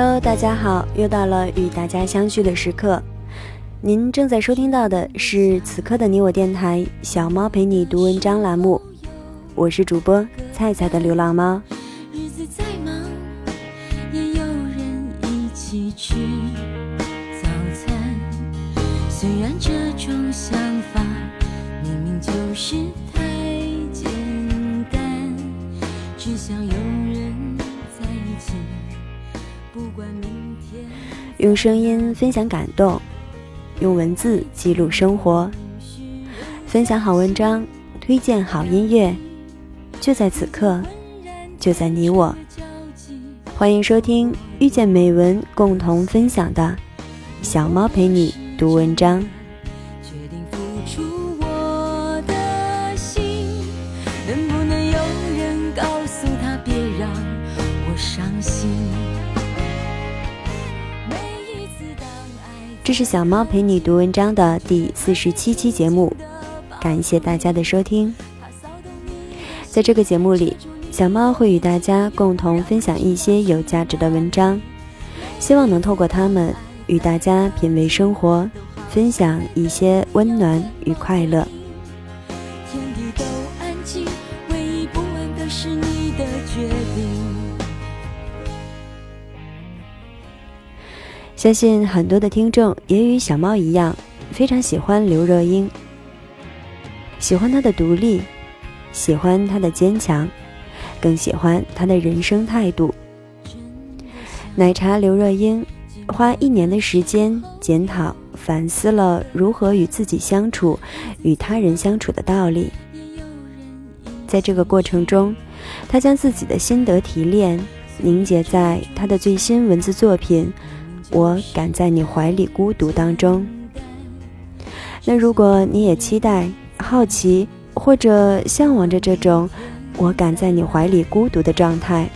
Hello，大家好，又到了与大家相聚的时刻。您正在收听到的是此刻的你我电台“小猫陪你读文章”栏目，我是主播菜菜的流浪猫。日子再忙，也有人一起吃早餐。虽然这种想法明明就是太简单，只想有用声音分享感动，用文字记录生活，分享好文章，推荐好音乐，就在此刻，就在你我。欢迎收听遇见美文共同分享的《小猫陪你读文章》。这是小猫陪你读文章的第四十七期节目，感谢大家的收听。在这个节目里，小猫会与大家共同分享一些有价值的文章，希望能透过它们与大家品味生活，分享一些温暖与快乐。相信很多的听众也与小猫一样，非常喜欢刘若英，喜欢她的独立，喜欢她的坚强，更喜欢她的人生态度。奶茶刘若英花一年的时间检讨反思了如何与自己相处、与他人相处的道理。在这个过程中，她将自己的心得提炼凝结在她的最新文字作品。我敢在你怀里孤独当中。那如果你也期待、好奇或者向往着这种我敢在你怀里孤独的状态，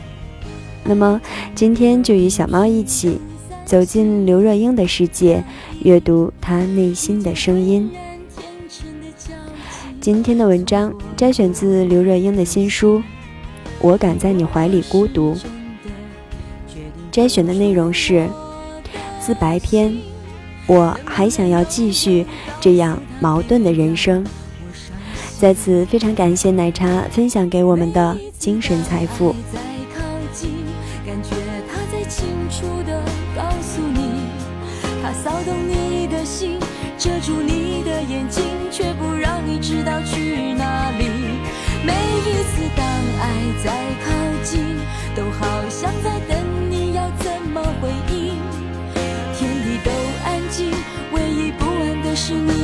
那么今天就与小猫一起走进刘若英的世界，阅读她内心的声音。今天的文章摘选自刘若英的新书《我敢在你怀里孤独》，摘选的内容是。自白篇，我还想要继续这样矛盾的人生。在此，非常感谢奶茶分享给我们的精神财富。骚动你的心，遮住你的眼睛，却不让你知道去哪里。每一次当爱在靠近，都好像在等你，要怎么回应？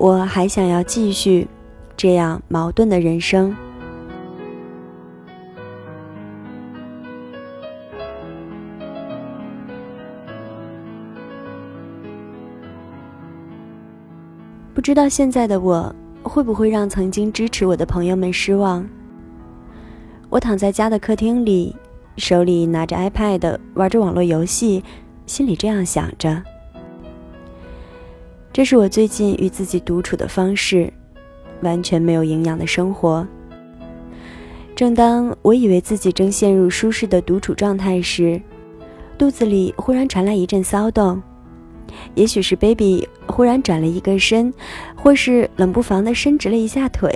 我还想要继续这样矛盾的人生。不知道现在的我会不会让曾经支持我的朋友们失望？我躺在家的客厅里，手里拿着 iPad 玩着网络游戏，心里这样想着。这是我最近与自己独处的方式，完全没有营养的生活。正当我以为自己正陷入舒适的独处状态时，肚子里忽然传来一阵骚动，也许是 baby 忽然转了一个身，或是冷不防的伸直了一下腿。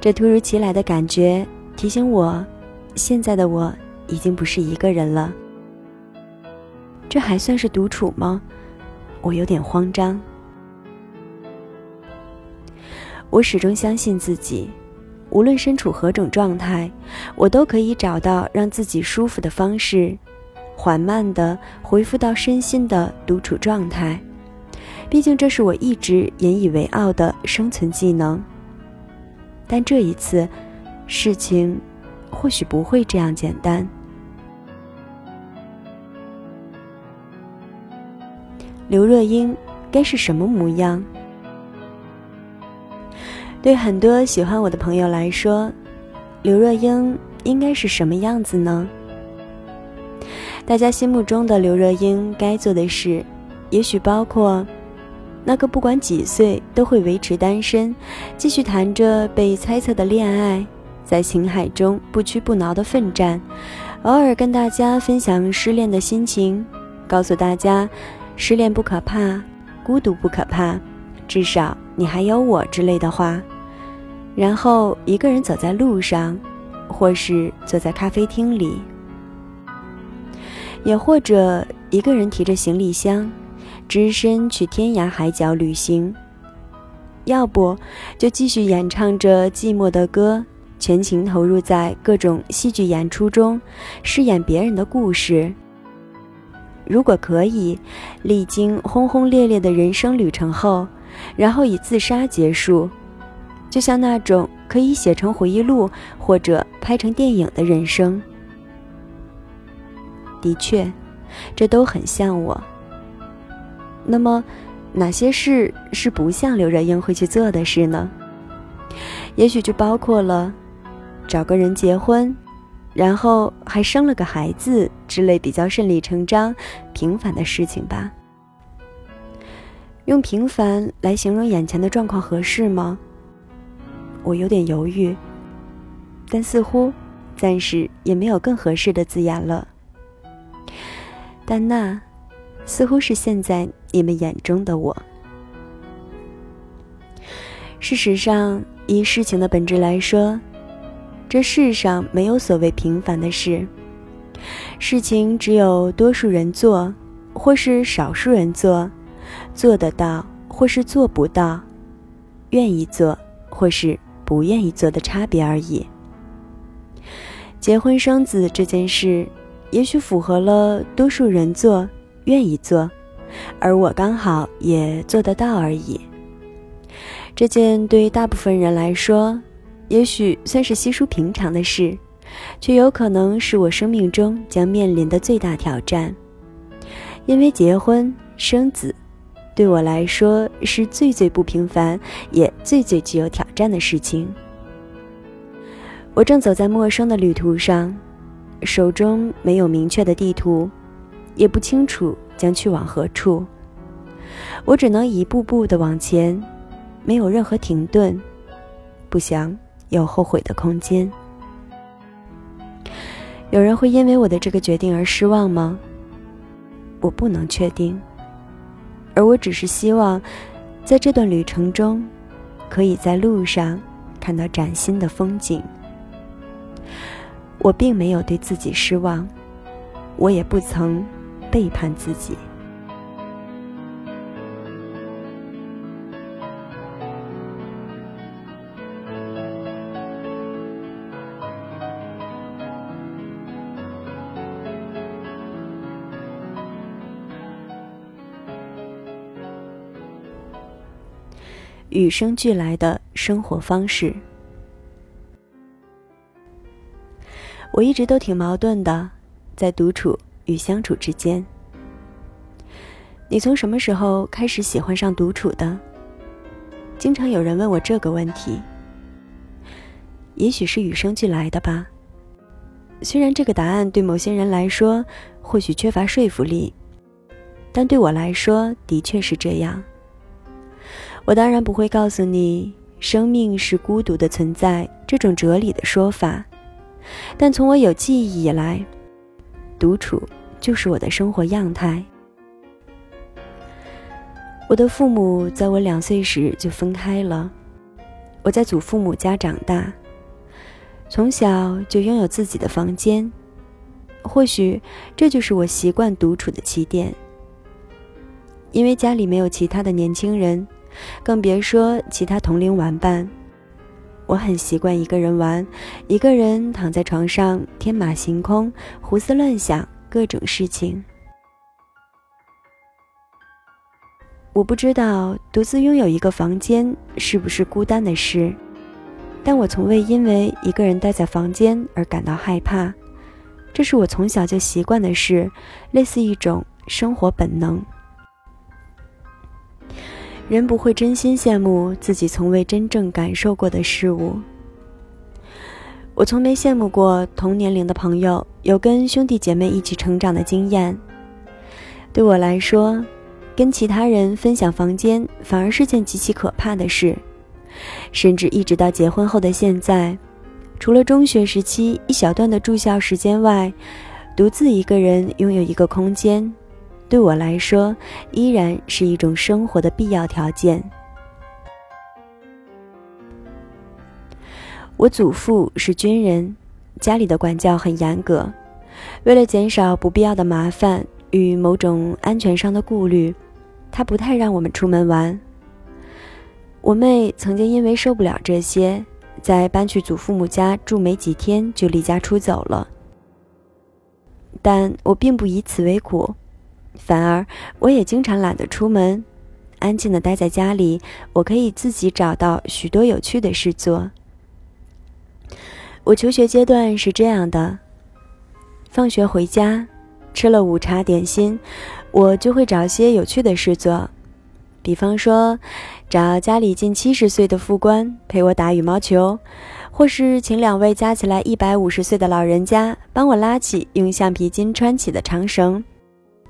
这突如其来的感觉提醒我，现在的我已经不是一个人了。这还算是独处吗？我有点慌张。我始终相信自己，无论身处何种状态，我都可以找到让自己舒服的方式，缓慢的恢复到身心的独处状态。毕竟这是我一直引以为傲的生存技能。但这一次，事情或许不会这样简单。刘若英该是什么模样？对很多喜欢我的朋友来说，刘若英应该是什么样子呢？大家心目中的刘若英该做的事，也许包括那个不管几岁都会维持单身，继续谈着被猜测的恋爱，在情海中不屈不挠的奋战，偶尔跟大家分享失恋的心情，告诉大家。失恋不可怕，孤独不可怕，至少你还有我之类的话。然后一个人走在路上，或是坐在咖啡厅里，也或者一个人提着行李箱，只身去天涯海角旅行。要不就继续演唱着寂寞的歌，全情投入在各种戏剧演出中，饰演别人的故事。如果可以，历经轰轰烈烈的人生旅程后，然后以自杀结束，就像那种可以写成回忆录或者拍成电影的人生，的确，这都很像我。那么，哪些事是不像刘若英会去做的事呢？也许就包括了找个人结婚。然后还生了个孩子之类比较顺理成章、平凡的事情吧。用平凡来形容眼前的状况合适吗？我有点犹豫，但似乎暂时也没有更合适的字眼了。但那似乎是现在你们眼中的我。事实上，以事情的本质来说。这世上没有所谓平凡的事，事情只有多数人做，或是少数人做，做得到或是做不到，愿意做或是不愿意做的差别而已。结婚生子这件事，也许符合了多数人做、愿意做，而我刚好也做得到而已。这件对于大部分人来说。也许算是稀疏平常的事，却有可能是我生命中将面临的最大挑战。因为结婚生子，对我来说是最最不平凡，也最最具有挑战的事情。我正走在陌生的旅途上，手中没有明确的地图，也不清楚将去往何处。我只能一步步的往前，没有任何停顿，不想。有后悔的空间。有人会因为我的这个决定而失望吗？我不能确定。而我只是希望，在这段旅程中，可以在路上看到崭新的风景。我并没有对自己失望，我也不曾背叛自己。与生俱来的生活方式，我一直都挺矛盾的，在独处与相处之间。你从什么时候开始喜欢上独处的？经常有人问我这个问题。也许是与生俱来的吧。虽然这个答案对某些人来说或许缺乏说服力，但对我来说的确是这样。我当然不会告诉你“生命是孤独的存在”这种哲理的说法，但从我有记忆以来，独处就是我的生活样态。我的父母在我两岁时就分开了，我在祖父母家长大，从小就拥有自己的房间，或许这就是我习惯独处的起点。因为家里没有其他的年轻人。更别说其他同龄玩伴。我很习惯一个人玩，一个人躺在床上天马行空、胡思乱想各种事情。我不知道独自拥有一个房间是不是孤单的事，但我从未因为一个人待在房间而感到害怕。这是我从小就习惯的事，类似一种生活本能。人不会真心羡慕自己从未真正感受过的事物。我从没羡慕过同年龄的朋友有跟兄弟姐妹一起成长的经验。对我来说，跟其他人分享房间反而是件极其可怕的事。甚至一直到结婚后的现在。除了中学时期一小段的住校时间外，独自一个人拥有一个空间，对我来说依然是一种生活的必要条件。我祖父是军人，家里的管教很严格，为了减少不必要的麻烦与某种安全上的顾虑，他不太让我们出门玩。我妹曾经因为受不了这些。在搬去祖父母家住没几天，就离家出走了。但我并不以此为苦，反而我也经常懒得出门，安静的待在家里。我可以自己找到许多有趣的事做。我求学阶段是这样的：放学回家，吃了午茶点心，我就会找些有趣的事做，比方说。找家里近七十岁的副官陪我打羽毛球，或是请两位加起来一百五十岁的老人家帮我拉起用橡皮筋穿起的长绳，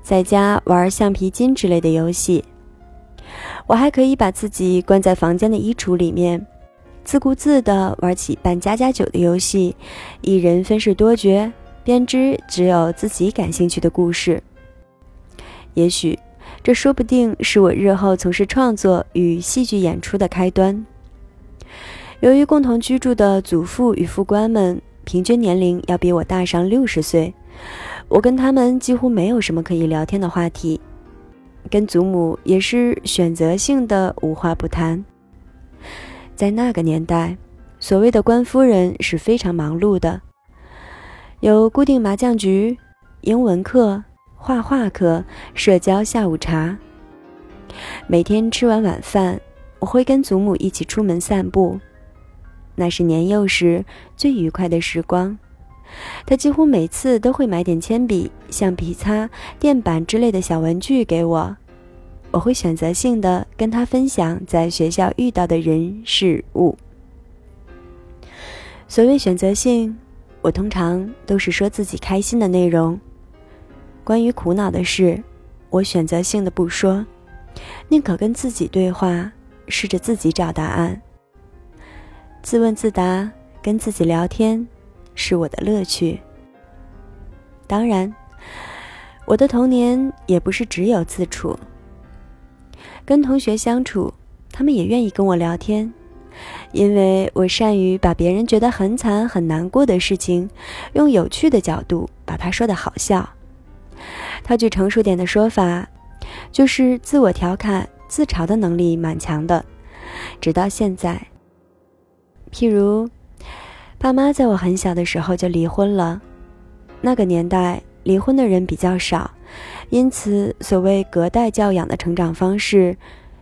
在家玩橡皮筋之类的游戏。我还可以把自己关在房间的衣橱里面，自顾自地玩起扮家家酒的游戏，一人分饰多角，编织只有自己感兴趣的故事。也许。这说不定是我日后从事创作与戏剧演出的开端。由于共同居住的祖父与副官们平均年龄要比我大上六十岁，我跟他们几乎没有什么可以聊天的话题，跟祖母也是选择性的无话不谈。在那个年代，所谓的官夫人是非常忙碌的，有固定麻将局、英文课。画画课、社交下午茶。每天吃完晚饭，我会跟祖母一起出门散步，那是年幼时最愉快的时光。他几乎每次都会买点铅笔、橡皮擦、垫板之类的小文具给我，我会选择性的跟他分享在学校遇到的人事物。所谓选择性，我通常都是说自己开心的内容。关于苦恼的事，我选择性的不说，宁可跟自己对话，试着自己找答案。自问自答，跟自己聊天，是我的乐趣。当然，我的童年也不是只有自处。跟同学相处，他们也愿意跟我聊天，因为我善于把别人觉得很惨很难过的事情，用有趣的角度把它说的好笑。套句成熟点的说法，就是自我调侃、自嘲的能力蛮强的。直到现在，譬如，爸妈在我很小的时候就离婚了。那个年代离婚的人比较少，因此所谓隔代教养的成长方式，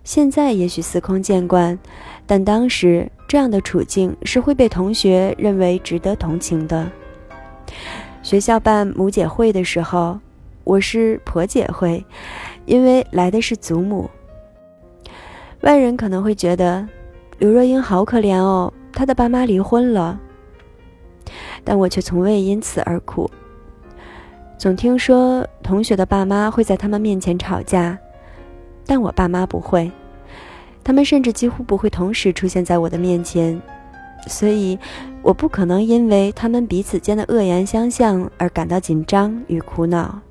现在也许司空见惯，但当时这样的处境是会被同学认为值得同情的。学校办母姐会的时候。我是婆姐会，因为来的是祖母。外人可能会觉得刘若英好可怜哦，她的爸妈离婚了。但我却从未因此而苦。总听说同学的爸妈会在他们面前吵架，但我爸妈不会，他们甚至几乎不会同时出现在我的面前，所以我不可能因为他们彼此间的恶言相向而感到紧张与苦恼。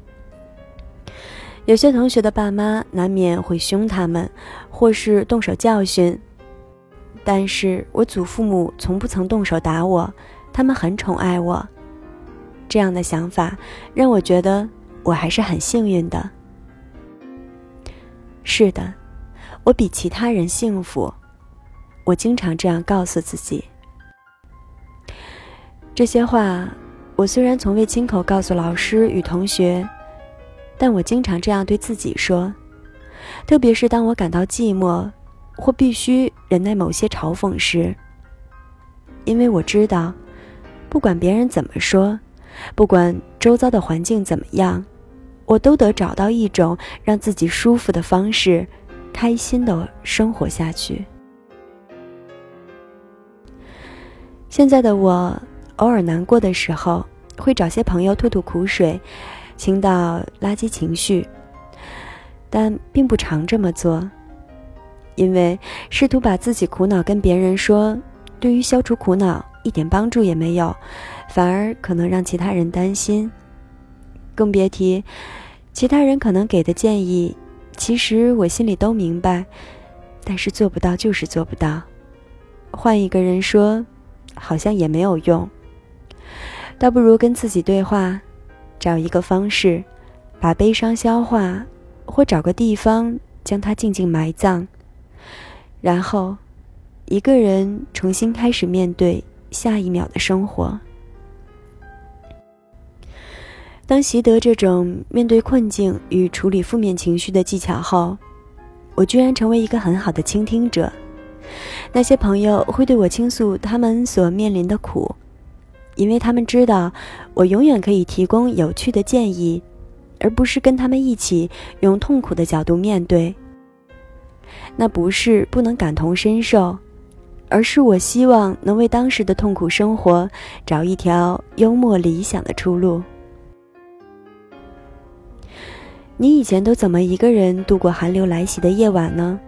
有些同学的爸妈难免会凶他们，或是动手教训，但是我祖父母从不曾动手打我，他们很宠爱我。这样的想法让我觉得我还是很幸运的。是的，我比其他人幸福。我经常这样告诉自己。这些话，我虽然从未亲口告诉老师与同学。但我经常这样对自己说，特别是当我感到寂寞，或必须忍耐某些嘲讽时。因为我知道，不管别人怎么说，不管周遭的环境怎么样，我都得找到一种让自己舒服的方式，开心的生活下去。现在的我，偶尔难过的时候，会找些朋友吐吐苦水，倾倒垃圾情绪，但并不常这么做。因为试图把自己苦恼跟别人说，对于消除苦恼一点帮助也没有，反而可能让其他人担心。更别提，其他人可能给的建议，其实我心里都明白，但是做不到就是做不到。换一个人说，好像也没有用。倒不如跟自己对话，找一个方式，把悲伤消化，或找个地方将它静静埋葬。然后，一个人重新开始面对下一秒的生活。当习得这种面对困境与处理负面情绪的技巧后，我居然成为一个很好的倾听者。那些朋友会对我倾诉他们所面临的苦，因为他们知道我永远可以提供有趣的建议，而不是跟他们一起用痛苦的角度面对。那不是不能感同身受，而是我希望能为当时的痛苦生活找一条幽默理想的出路。你以前都怎么一个人度过寒流来袭的夜晚呢？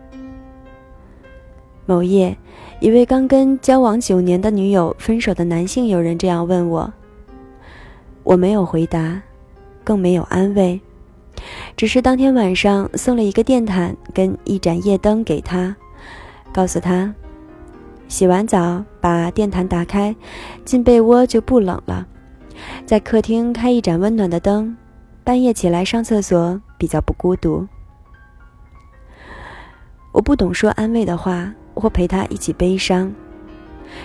某夜，一位刚跟交往九年的女友分手的男性友人这样问我，我没有回答，更没有安慰。只是当天晚上送了一个电毯跟一盏夜灯给他，告诉他，洗完澡把电毯打开，进被窝就不冷了。在客厅开一盏温暖的灯，半夜起来上厕所比较不孤独。我不懂说安慰的话，或陪他一起悲伤，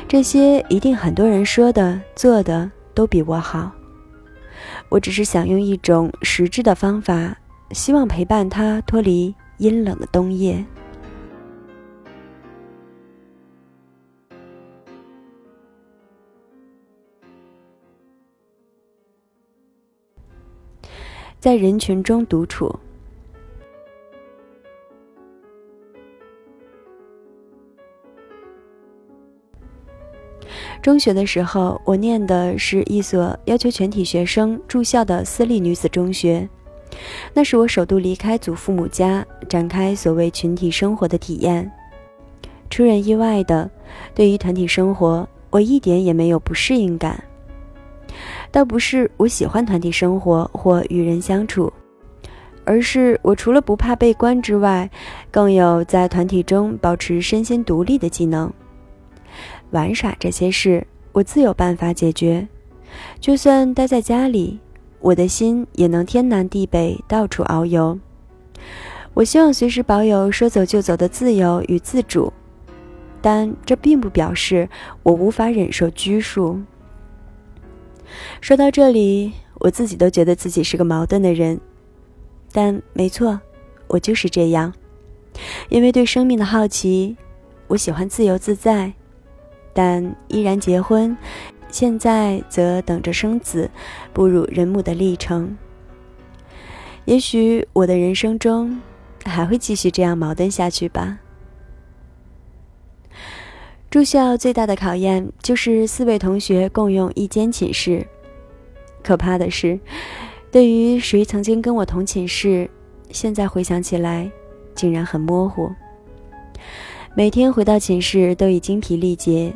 这些一定很多人说的做的都比我好。我只是想用一种实质的方法，希望陪伴他脱离阴冷的冬夜。在人群中独处。中学的时候，我念的是一所要求全体学生住校的私立女子中学，那是我首度离开祖父母家，展开所谓群体生活的体验。出人意外的，对于团体生活，我一点也没有不适应感。倒不是我喜欢团体生活或与人相处，而是我除了不怕被关之外，更有在团体中保持身心独立的技能。玩耍这些事，我自有办法解决。就算待在家里，我的心也能天南地北到处遨游。我希望随时保有说走就走的自由与自主，但这并不表示我无法忍受拘束。说到这里，我自己都觉得自己是个矛盾的人，但没错，我就是这样。因为对生命的好奇，我喜欢自由自在。但依然结婚，现在则等着生子，步入人母的历程。也许我的人生中还会继续这样矛盾下去吧。住校最大的考验就是四位同学共用一间寝室。可怕的是，对于谁曾经跟我同寝室，现在回想起来，竟然很模糊。每天回到寝室都已精疲力竭，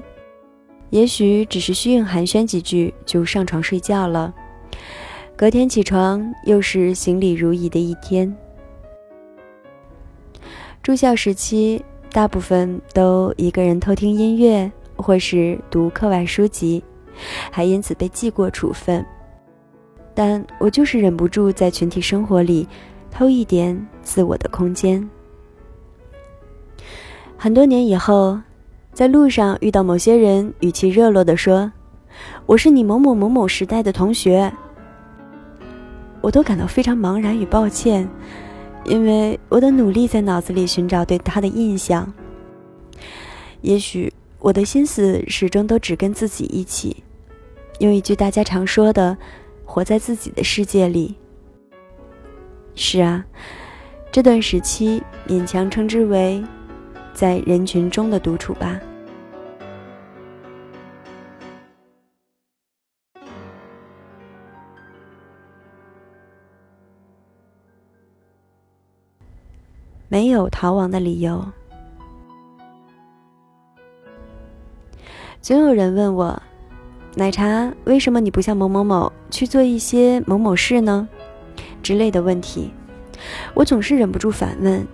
也许只是虚应寒暄几句就上床睡觉了。隔天起床又是行礼如仪的一天。住校时期，大部分都一个人偷听音乐或是读课外书籍，还因此被记过处分。但我就是忍不住在群体生活里偷一点自我的空间。很多年以后，在路上遇到某些人，语气热络地说：“我是你某某某某时代的同学。”我都感到非常茫然与抱歉，因为我的努力在脑子里寻找对他的印象。也许我的心思始终都只跟自己一起。用一句大家常说的，活在自己的世界里。是啊，这段时期勉强称之为在人群中的独处吧。没有逃亡的理由。总有人问我：“奶茶，为什么你不像某某某去做一些某某事呢？”之类的问题，我总是忍不住反问：“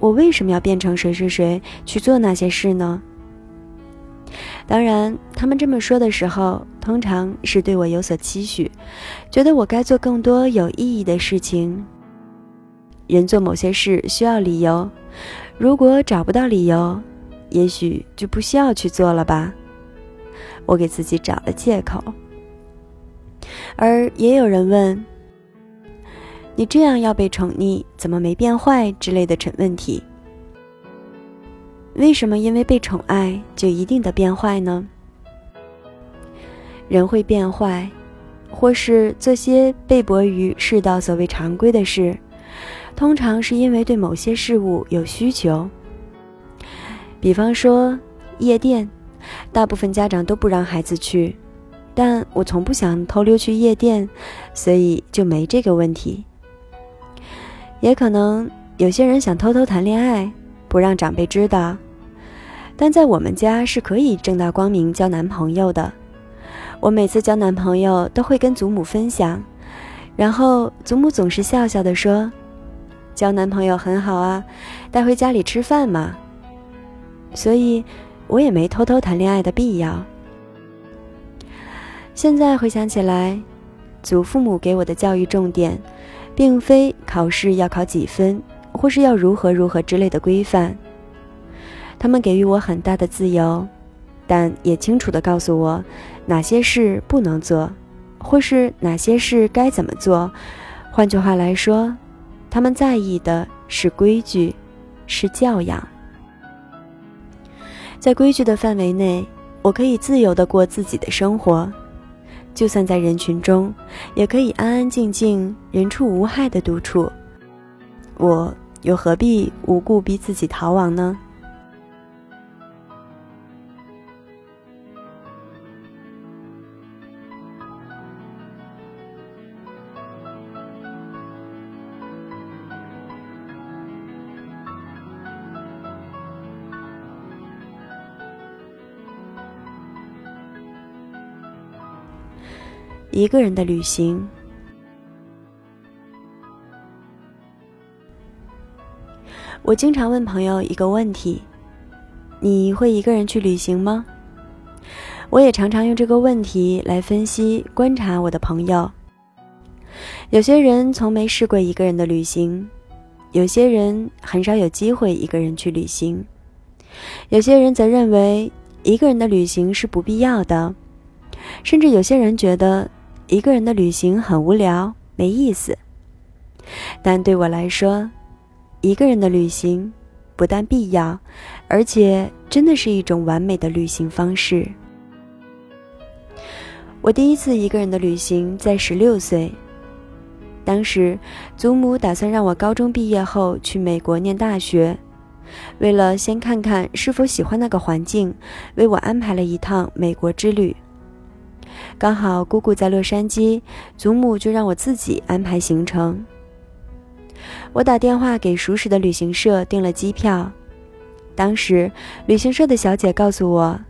我为什么要变成谁谁谁去做那些事呢？”当然，他们这么说的时候，通常是对我有所期许，觉得我该做更多有意义的事情。人做某些事需要理由，如果找不到理由，也许就不需要去做了吧。我给自己找了借口。而也有人问：“你这样要被宠溺，怎么没变坏？”之类的蠢问题。为什么因为被宠爱就一定得变坏呢？人会变坏，或是做些被驳于世道所谓常规的事。通常是因为对某些事物有需求，比方说夜店，大部分家长都不让孩子去，但我从不想偷溜去夜店，所以就没这个问题。也可能有些人想偷偷谈恋爱，不让长辈知道，但在我们家是可以正大光明交男朋友的。我每次交男朋友都会跟祖母分享，然后祖母总是笑笑的说。交男朋友很好啊，带回家里吃饭嘛。所以，我也没偷偷谈恋爱的必要。现在回想起来，祖父母给我的教育重点，并非考试要考几分，或是要如何如何之类的规范。他们给予我很大的自由，但也清楚地告诉我哪些事不能做，或是哪些事该怎么做。换句话来说。他们在意的是规矩，是教养。在规矩的范围内，我可以自由的过自己的生活；就算在人群中，也可以安安静静、人畜无害的独处。我又何必无故逼自己逃亡呢？一个人的旅行，我经常问朋友一个问题：你会一个人去旅行吗？我也常常用这个问题来分析、观察我的朋友。有些人从没试过一个人的旅行，有些人很少有机会一个人去旅行，有些人则认为一个人的旅行是不必要的，甚至有些人觉得。一个人的旅行很无聊，没意思。但对我来说，一个人的旅行不但必要，而且真的是一种完美的旅行方式。我第一次一个人的旅行在十六岁，当时祖母打算让我高中毕业后去美国念大学，为了先看看是否喜欢那个环境，为我安排了一趟美国之旅。刚好姑姑在洛杉矶，祖母就让我自己安排行程。我打电话给熟识的旅行社订了机票。当时旅行社的小姐告诉我，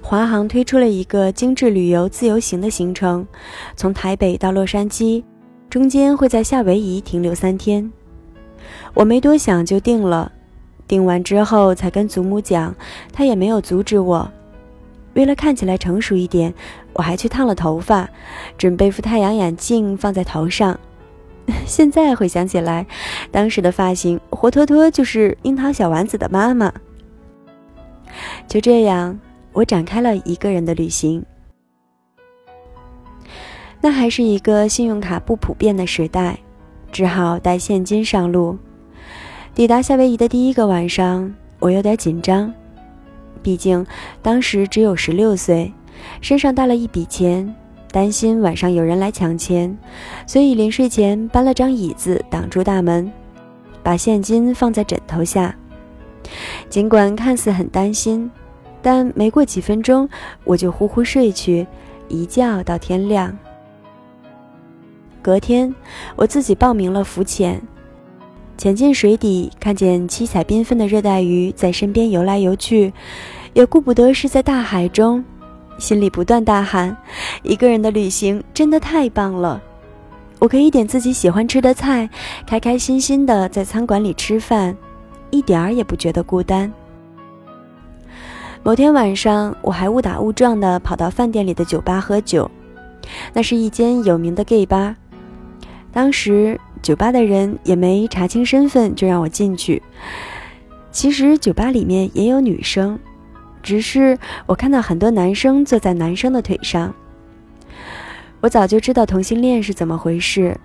华航推出了一个精致旅游自由行的行程，从台北到洛杉矶，中间会在夏威夷停留三天。我没多想就订了，订完之后才跟祖母讲，她也没有阻止我。为了看起来成熟一点，我还去烫了头发，准备副太阳眼镜放在头上。现在回想起来，当时的发型活脱脱就是樱桃小丸子的妈妈。就这样，我展开了一个人的旅行。那还是一个信用卡不普遍的时代，只好带现金上路。抵达夏威夷的第一个晚上，我有点紧张。毕竟当时只有十六岁，身上带了一笔钱，担心晚上有人来抢钱，所以临睡前搬了张椅子挡住大门，把现金放在枕头下。尽管看似很担心，但没过几分钟我就呼呼睡去，一觉到天亮。隔天，我自己报名了浮潜。潜进水底，看见七彩缤纷的热带鱼在身边游来游去，也顾不得是在大海中，心里不断大喊：“一个人的旅行真的太棒了！我可以点自己喜欢吃的菜，开开心心的在餐馆里吃饭，一点儿也不觉得孤单。”某天晚上，我还误打误撞的跑到饭店里的酒吧喝酒，那是一间有名的 gay 吧。当时。酒吧的人也没查清身份就让我进去。其实酒吧里面也有女生，只是我看到很多男生坐在男生的腿上。我早就知道同性恋是怎么回事，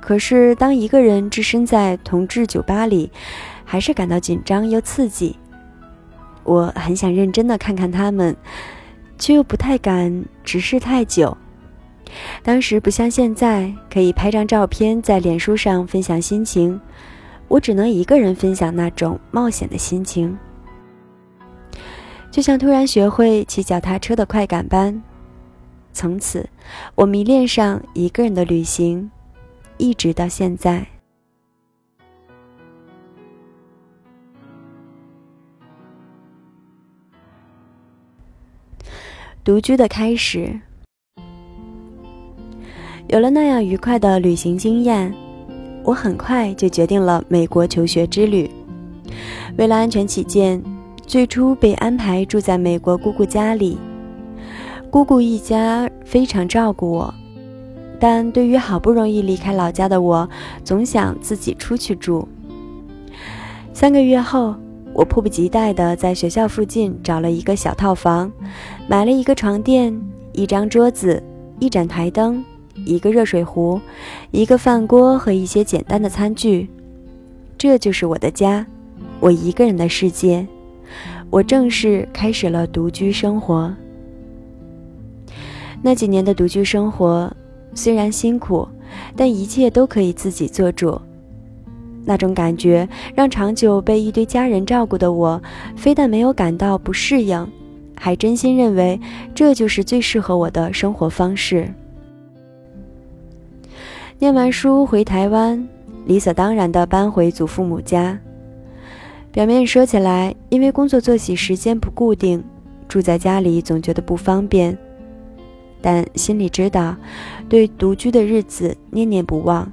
可是当一个人置身在同志酒吧里，还是感到紧张又刺激。我很想认真的看看他们，却又不太敢直视太久。当时不像现在，可以拍张照片在脸书上分享心情，我只能一个人分享那种冒险的心情，就像突然学会骑脚踏车的快感般。从此，我迷恋上一个人的旅行，一直到现在。独居的开始。有了那样愉快的旅行经验，我很快就决定了美国求学之旅。为了安全起见，最初被安排住在美国姑姑家里。姑姑一家非常照顾我，但对于好不容易离开老家的我，总想自己出去住。三个月后，我迫不及待地在学校附近找了一个小套房，买了一个床垫、一张桌子、一盏台灯。一个热水壶，一个饭锅和一些简单的餐具，这就是我的家，我一个人的世界。我正式开始了独居生活。那几年的独居生活虽然辛苦，但一切都可以自己做主。那种感觉让长久被一堆家人照顾的我，非但没有感到不适应，还真心认为这就是最适合我的生活方式。念完书回台湾，理所当然地搬回祖父母家。表面说起来，因为工作作息时间不固定，住在家里总觉得不方便，但心里知道，对独居的日子念念不忘。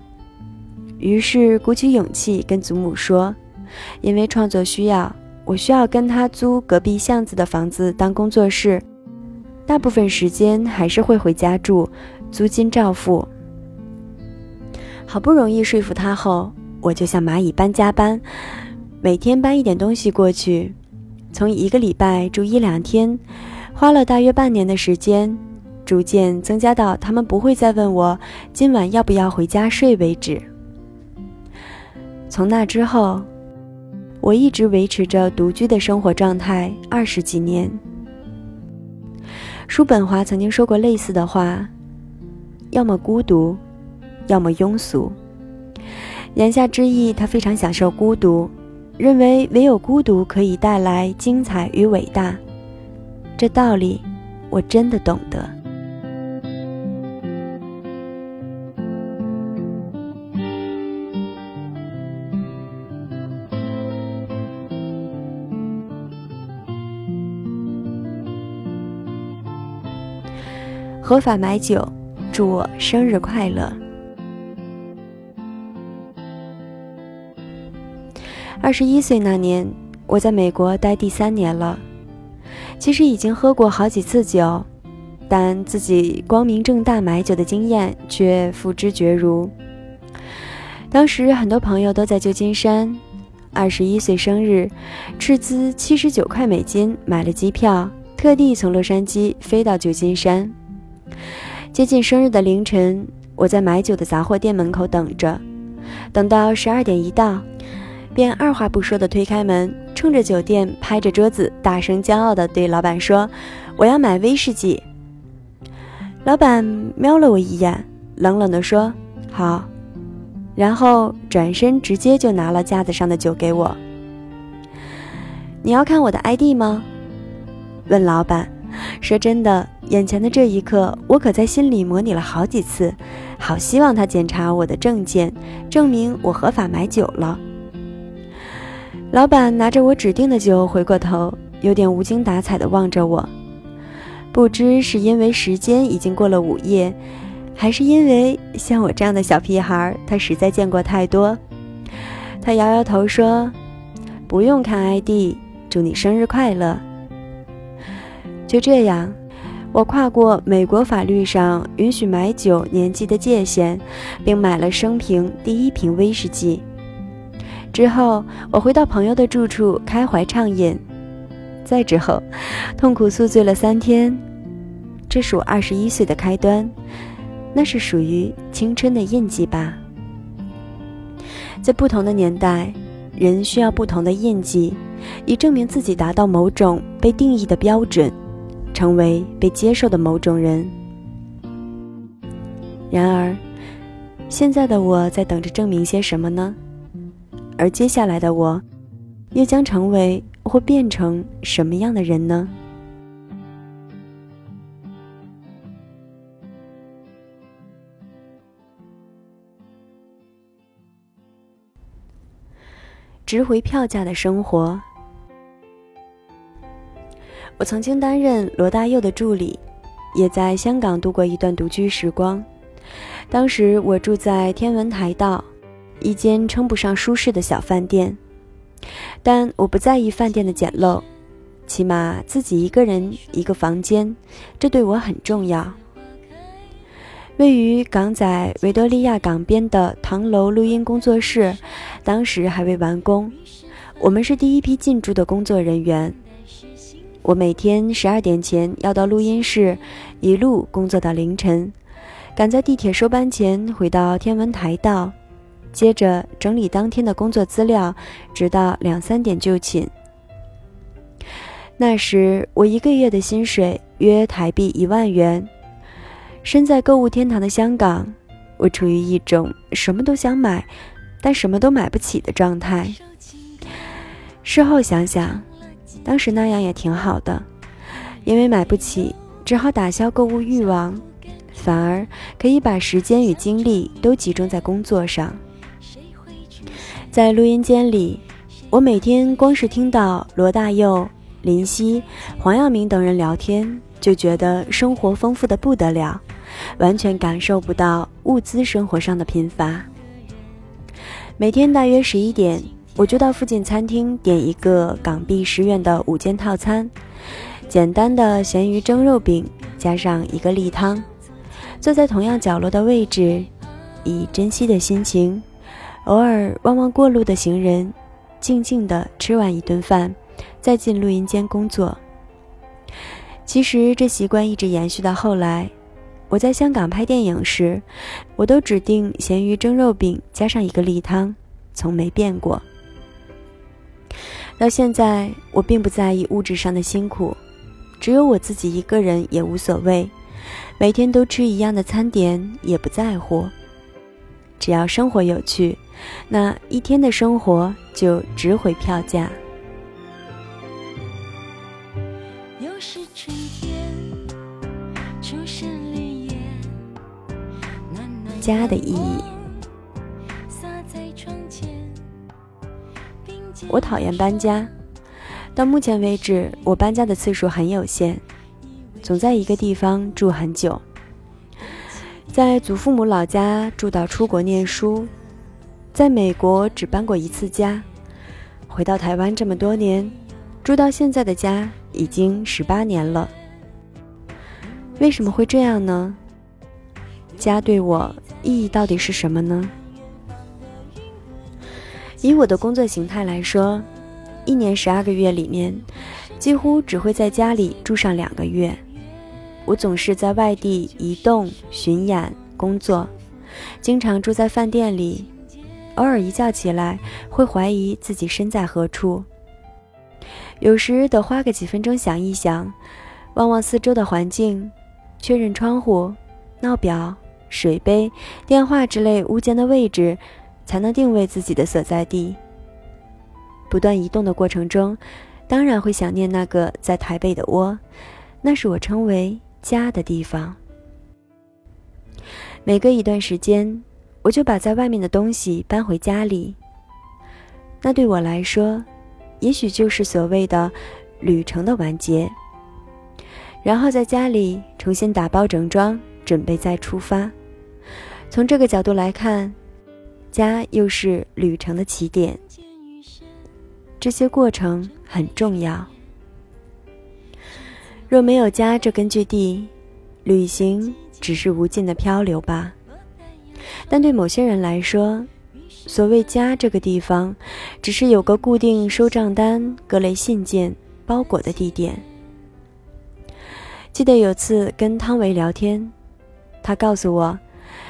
于是鼓起勇气跟祖母说：“因为创作需要，我需要跟他租隔壁巷子的房子当工作室，大部分时间还是会回家住，租金照付。”好不容易说服他后，我就像蚂蚁般加班，每天搬一点东西过去，从一个礼拜住一两天，花了大约半年的时间，逐渐增加到他们不会再问我今晚要不要回家睡为止。从那之后，我一直维持着独居的生活状态二十几年。叔本华曾经说过类似的话：要么孤独。要么庸俗，言下之意，他非常享受孤独，认为唯有孤独可以带来精彩与伟大。这道理，我真的懂得。合法买酒，祝我生日快乐。二十一岁那年，我在美国待第三年了。其实已经喝过好几次酒，但自己光明正大买酒的经验却付之绝如。当时很多朋友都在旧金山，二十一岁生日，斥资七十九块美金买了机票，特地从洛杉矶飞到旧金山。接近生日的凌晨，我在买酒的杂货店门口等着，等到十二点一到。便二话不说地推开门，冲着酒店拍着桌子，大声骄傲地对老板说：“我要买威士忌。”老板瞄了我一眼，冷冷地说：“好。”然后转身直接就拿了架子上的酒给我。你要看我的 ID 吗？问老板。说真的，眼前的这一刻，我可在心里模拟了好几次，好希望他检查我的证件，证明我合法买酒了。老板拿着我指定的酒，回过头，有点无精打采地望着我。不知是因为时间已经过了午夜，还是因为像我这样的小屁孩，他实在见过太多。他摇摇头说：“不用看 ID，祝你生日快乐。”就这样，我跨过美国法律上允许买酒年纪的界限，并买了生平第一瓶威士忌。之后，我回到朋友的住处，开怀畅饮。再之后，痛苦宿醉了三天。这是我二十一岁的开端，那是属于青春的印记吧。在不同的年代，人需要不同的印记，以证明自己达到某种被定义的标准。成为被接受的某种人。然而，现在的我在等着证明些什么呢？而接下来的我，又将成为或变成什么样的人呢？值回票价的生活。我曾经担任罗大佑的助理，也在香港度过一段独居时光。当时我住在天文台道，一间称不上舒适的小饭店，但我不在意饭店的简陋，起码自己一个人一个房间，这对我很重要。位于港仔维多利亚港边的唐楼录音工作室，当时还未完工，我们是第一批进驻的工作人员。我每天十二点前要到录音室，一路工作到凌晨，赶在地铁收班前回到天文台道，接着整理当天的工作资料，直到两三点就寝。那时我一个月的薪水约台币一万元，身在购物天堂的香港，我处于一种什么都想买，但什么都买不起的状态。事后想想。当时那样也挺好的，因为买不起，只好打消购物欲望，反而可以把时间与精力都集中在工作上。在录音间里，我每天光是听到罗大佑、林夕、黄耀明等人聊天，就觉得生活丰富的不得了，完全感受不到物资生活上的贫乏。每天大约十一点。我就到附近餐厅点一个港币十元的午间套餐，简单的咸鱼蒸肉饼加上一个例汤，坐在同样角落的位置，以珍惜的心情，偶尔望望过路的行人，静静的吃完一顿饭，再进录音间工作。其实这习惯一直延续到后来，我在香港拍电影时，我都指定咸鱼蒸肉饼加上一个例汤，从没变过。到现在，我并不在意物质上的辛苦，只有我自己一个人也无所谓。每天都吃一样的餐点也不在乎，只要生活有趣，那一天的生活就值回票价。家的意义。我讨厌搬家，到目前为止，我搬家的次数很有限，总在一个地方住很久。在祖父母老家住到出国念书，在美国只搬过一次家，回到台湾这么多年，住到现在的家已经十八年了。为什么会这样呢？家对我意义到底是什么呢？以我的工作形态来说，一年十二个月里面，几乎只会在家里住上两个月。我总是在外地移动、巡演、工作，经常住在饭店里，偶尔一觉起来会怀疑自己身在何处。有时得花个几分钟想一想，望望四周的环境，确认窗户、闹表、水杯、电话之类物件的位置，才能定位自己的所在地。不断移动的过程中，当然会想念那个在台北的窝，那是我称为家的地方。每隔一段时间，我就把在外面的东西搬回家里。那对我来说，也许就是所谓的旅程的完结。然后在家里重新打包整装，准备再出发。从这个角度来看，家又是旅程的起点。这些过程很重要。若没有家这根据地，旅行只是无尽的漂流吧。但对某些人来说，所谓家这个地方，只是有个固定收账单、各类信件、包裹的地点。记得有次跟汤唯聊天，他告诉我，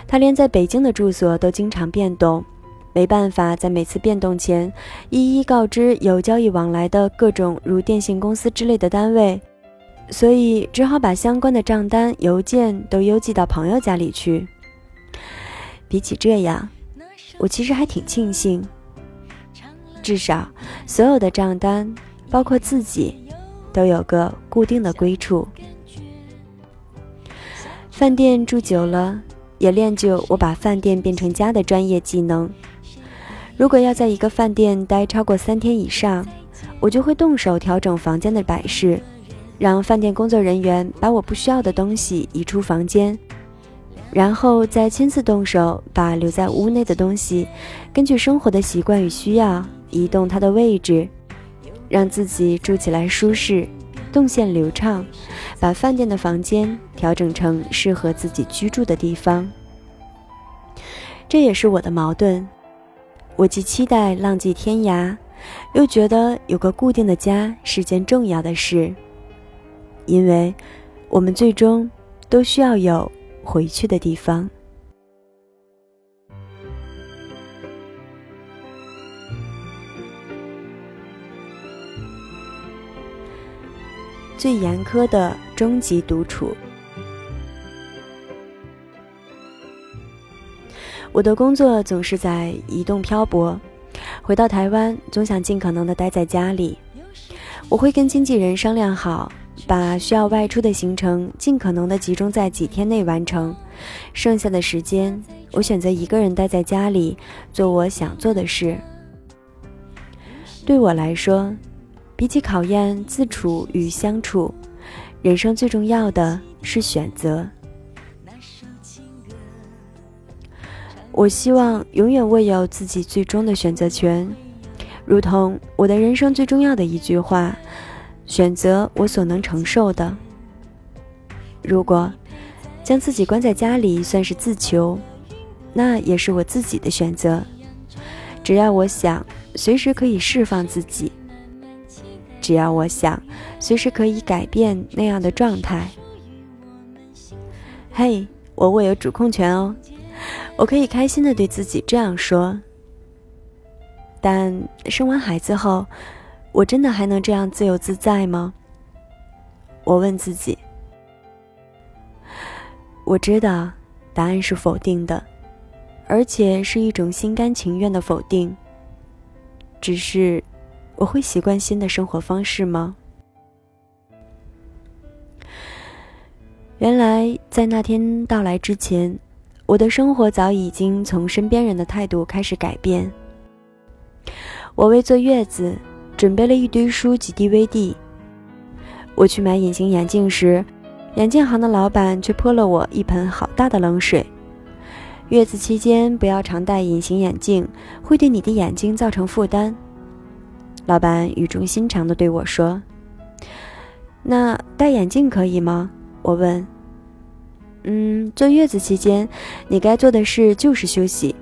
他连在北京的住所都经常变动。没办法在每次变动前一一告知有交易往来的各种如电信公司之类的单位，所以只好把相关的账单、邮件都邮寄到朋友家里去。比起这样，我其实还挺庆幸，至少所有的账单，包括自己，都有个固定的归处。饭店住久了，也练就我把饭店变成家的专业技能。如果要在一个饭店待超过三天以上，我就会动手调整房间的摆饰，让饭店工作人员把我不需要的东西移出房间，然后再亲自动手把留在屋内的东西，根据生活的习惯与需要移动它的位置，让自己住起来舒适，动线流畅，把饭店的房间调整成适合自己居住的地方。这也是我的矛盾。我既期待浪迹天涯，又觉得有个固定的家是件重要的事，因为我们最终都需要有回去的地方。最严苛的终极独处。我的工作总是在移动漂泊，回到台湾总想尽可能的待在家里。我会跟经纪人商量好，把需要外出的行程尽可能的集中在几天内完成，剩下的时间我选择一个人待在家里做我想做的事。对我来说，比起考验自处与相处，人生最重要的是选择。我希望永远握有自己最终的选择权，如同我的人生最重要的一句话：选择我所能承受的。如果将自己关在家里算是自求，那也是我自己的选择。只要我想，随时可以释放自己；只要我想，随时可以改变那样的状态。嘿，我握有主控权哦。我可以开心的对自己这样说，但生完孩子后，我真的还能这样自由自在吗？我问自己。我知道答案是否定的，而且是一种心甘情愿的否定。只是，我会习惯新的生活方式吗？原来在那天到来之前。我的生活早已经从身边人的态度开始改变。我为坐月子准备了一堆书及 DVD。我去买隐形眼镜时，眼镜行的老板却泼了我一盆好大的冷水。月子期间不要常戴隐形眼镜，会对你的眼睛造成负担。老板语重心长地对我说：“那戴眼镜可以吗？”我问。嗯，坐月子期间，你该做的事就是休息，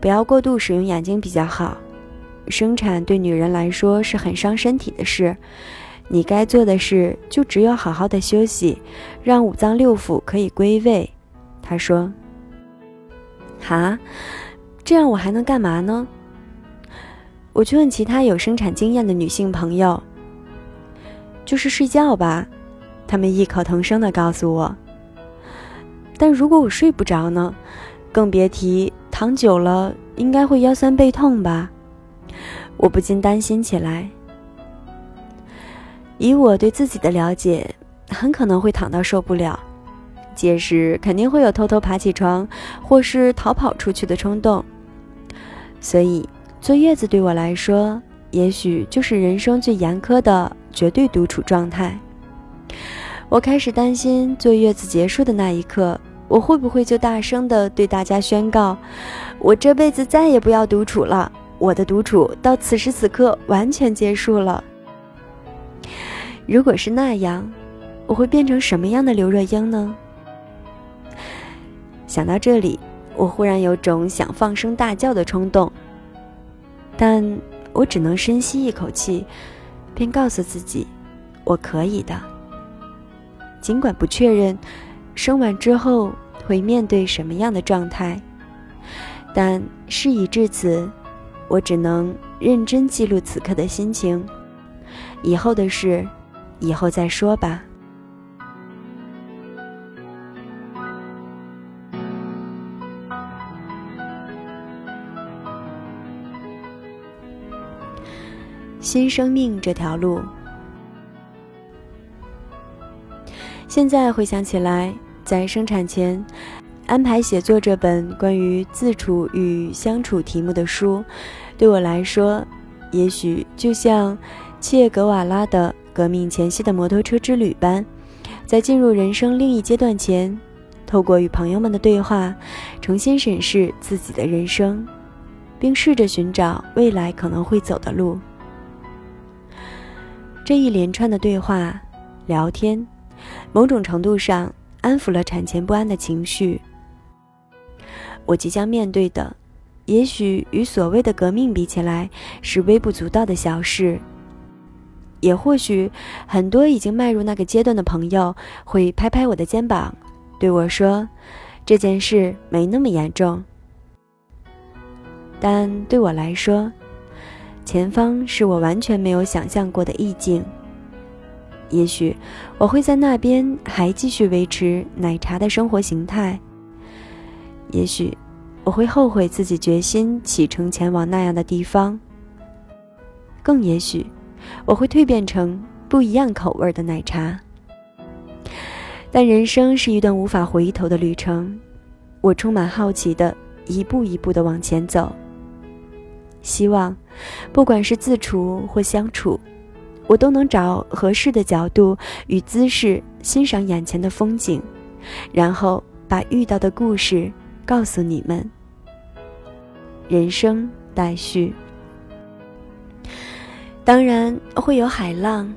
不要过度使用眼睛比较好。生产对女人来说是很伤身体的事，你该做的事就只有好好的休息，让五脏六腑可以归位。他说：“哈，这样我还能干嘛呢？”我去问其他有生产经验的女性朋友，就是睡觉吧。他们异口同声地告诉我。但如果我睡不着呢？更别提躺久了应该会腰酸背痛吧。我不禁担心起来。以我对自己的了解，很可能会躺到受不了，届时肯定会有偷偷爬起床或是逃跑出去的冲动。所以坐月子对我来说，也许就是人生最严苛的绝对独处状态。我开始担心坐月子结束的那一刻，我会不会就大声的对大家宣告：我这辈子再也不要独处了，我的独处到此时此刻完全结束了。如果是那样，我会变成什么样的刘若英呢？想到这里，我忽然有种想放声大叫的冲动，但我只能深吸一口气，便告诉自己，我可以的。尽管不确认生完之后会面对什么样的状态，但事已至此，我只能认真记录此刻的心情。以后的事。以后再说吧。新生命这条路，现在回想起来，在生产前安排写作这本关于自处与相处题目的书，对我来说，也许就像切格瓦拉的。革命前夕的摩托车之旅般，在进入人生另一阶段前，透过与朋友们的对话，重新审视自己的人生，并试着寻找未来可能会走的路。这一连串的对话、聊天，某种程度上安抚了产前不安的情绪。我即将面对的，也许与所谓的革命比起来，是微不足道的小事。也或许，很多已经迈入那个阶段的朋友会拍拍我的肩膀，对我说：“这件事没那么严重。”但对我来说，前方是我完全没有想象过的意境。也许我会在那边还继续维持奶茶的生活形态。也许我会后悔自己决心启程前往那样的地方。更也许。我会蜕变成不一样口味的奶茶，但人生是一段无法回头的旅程。我充满好奇的一步一步的往前走，希望不管是自处或相处，我都能找合适的角度与姿势欣赏眼前的风景，然后把遇到的故事告诉你们。人生待续。当然会有海浪，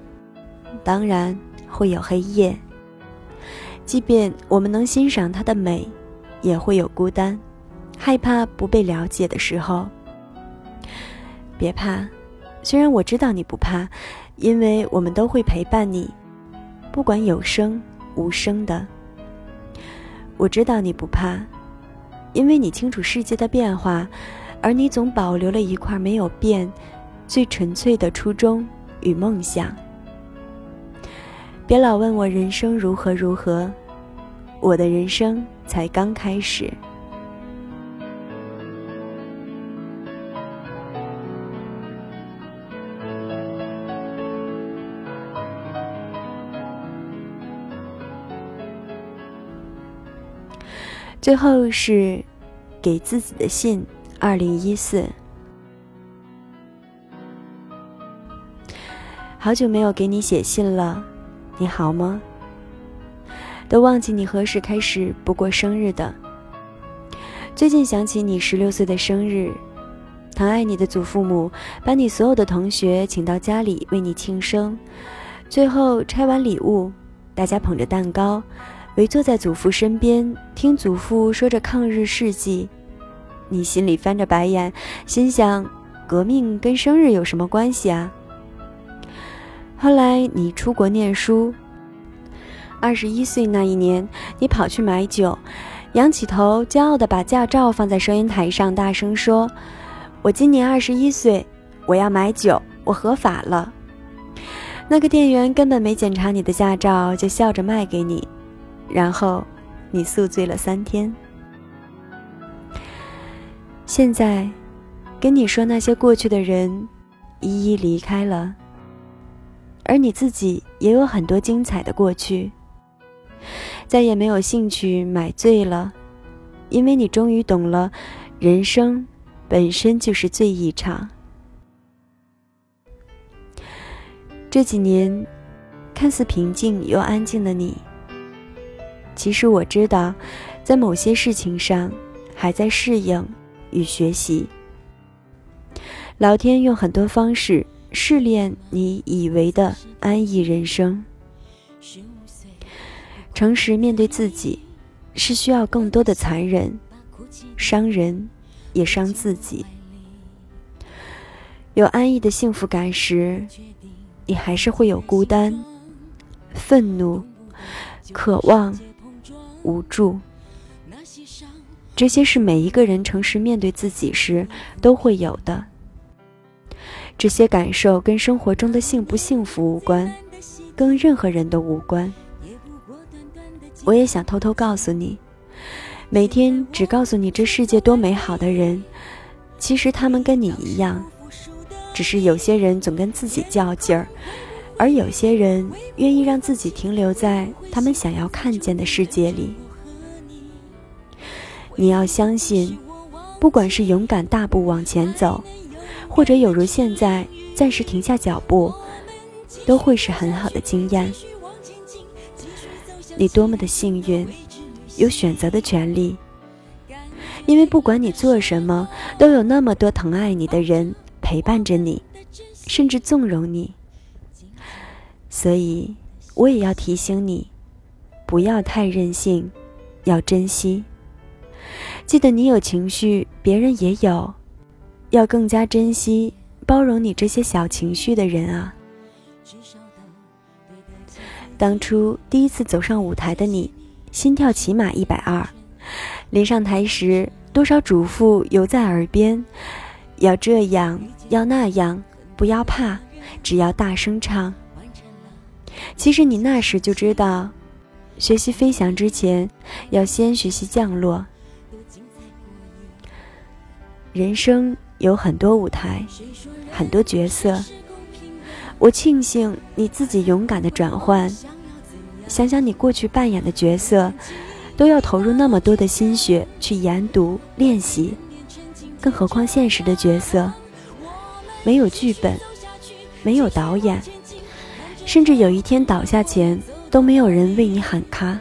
当然会有黑夜。即便我们能欣赏它的美，也会有孤单、害怕不被了解的时候。别怕，虽然我知道你不怕，因为我们都会陪伴你，不管有声无声的。我知道你不怕，因为你清楚世界的变化，而你总保留了一块没有变。最纯粹的初衷与梦想。别老问我人生如何如何，我的人生才刚开始。最后是给自己的信，二零一四。好久没有给你写信了，你好吗？都忘记你何时开始不过生日的。最近想起你十六岁的生日，疼爱你的祖父母把你所有的同学请到家里为你庆生，最后拆完礼物，大家捧着蛋糕，围坐在祖父身边，听祖父说着抗日事迹。你心里翻着白眼，心想：革命跟生日有什么关系啊？后来你出国念书，二十一岁那一年，你跑去买酒，仰起头，骄傲地把驾照放在收银台上，大声说：“我今年二十一岁，我要买酒，我合法了。”那个店员根本没检查你的驾照，就笑着卖给你，然后你宿醉了三天。现在，跟你说那些过去的人，一一离开了，而你自己也有很多精彩的过去。再也没有兴趣买醉了，因为你终于懂了，人生本身就是醉一场。这几年，看似平静又安静的你，其实我知道，在某些事情上还在适应与学习。老天用很多方式试炼你以为的安逸人生。诚实面对自己，是需要更多的残忍，伤人，也伤自己。有安逸的幸福感时，你还是会有孤单、愤怒、渴望、无助。这些是每一个人诚实面对自己时都会有的。这些感受跟生活中的幸不幸福无关，跟任何人都无关。我也想偷偷告诉你，每天只告诉你这世界多美好的人，其实他们跟你一样，只是有些人总跟自己较劲儿，而有些人愿意让自己停留在他们想要看见的世界里。你要相信，不管是勇敢大步往前走，或者有如现在暂时停下脚步，都会是很好的经验。你多么的幸运，有选择的权利。因为不管你做什么，都有那么多疼爱你的人陪伴着你，甚至纵容你。所以，我也要提醒你，不要太任性，要珍惜。记得你有情绪，别人也有，要更加珍惜、包容你这些小情绪的人啊。当初第一次走上舞台的你，心跳起码一百二。临上台时，多少嘱咐犹在耳边：要这样，要那样，不要怕，只要大声唱。其实你那时就知道，学习飞翔之前，要先学习降落。人生有很多舞台，很多角色。我庆幸你自己勇敢的转换。想想你过去扮演的角色，都要投入那么多的心血去研读练习，更何况现实的角色，没有剧本，没有导演，甚至有一天倒下前都没有人为你喊卡。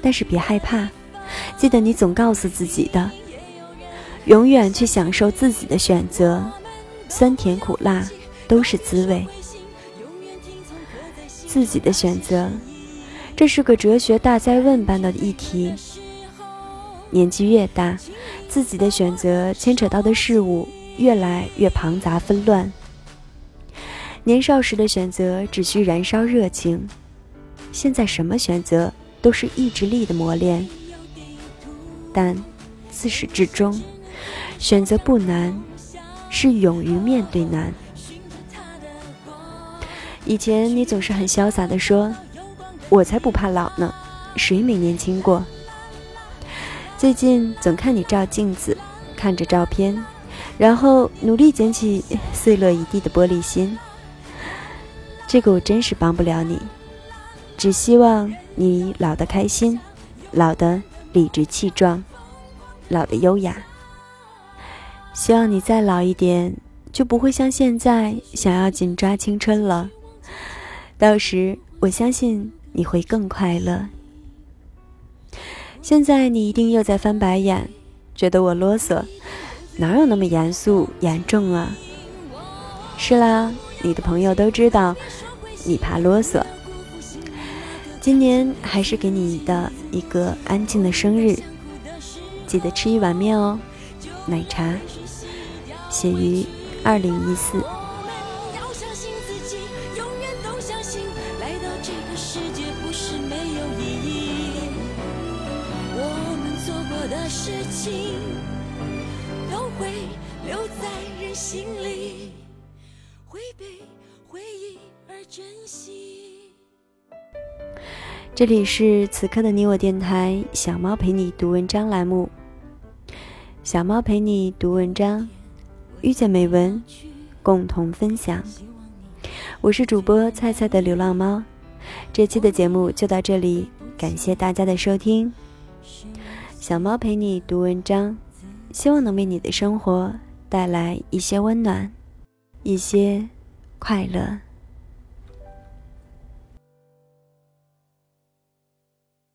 但是别害怕，记得你总告诉自己的，永远去享受自己的选择，酸甜苦辣都是滋味。自己的选择，这是个哲学大灾问般的议题。年纪越大，自己的选择牵扯到的事物越来越庞杂纷乱。年少时的选择只需燃烧热情，现在什么选择都是意志力的磨练。但自始至终，选择不难，是勇于面对难。以前你总是很潇洒的说：“我才不怕老呢，谁没年轻过？”最近总看你照镜子，看着照片，然后努力捡起碎落一地的玻璃心。这个我真是帮不了你，只希望你老得开心，老得理直气壮，老得优雅。希望你再老一点，就不会像现在想要紧抓青春了。到时，我相信你会更快乐。现在你一定又在翻白眼，觉得我啰嗦，哪有那么严肃严重啊？是啦，你的朋友都知道你怕啰嗦。今年还是给你的一个安静的生日，记得吃一碗面哦。奶茶，写于二零一四。这里是此刻的你我电台，小猫陪你读文章栏目。小猫陪你读文章，遇见美文，共同分享。我是主播菜菜的流浪猫，这期的节目就到这里，感谢大家的收听。小猫陪你读文章，希望能为你的生活带来一些温暖，一些快乐。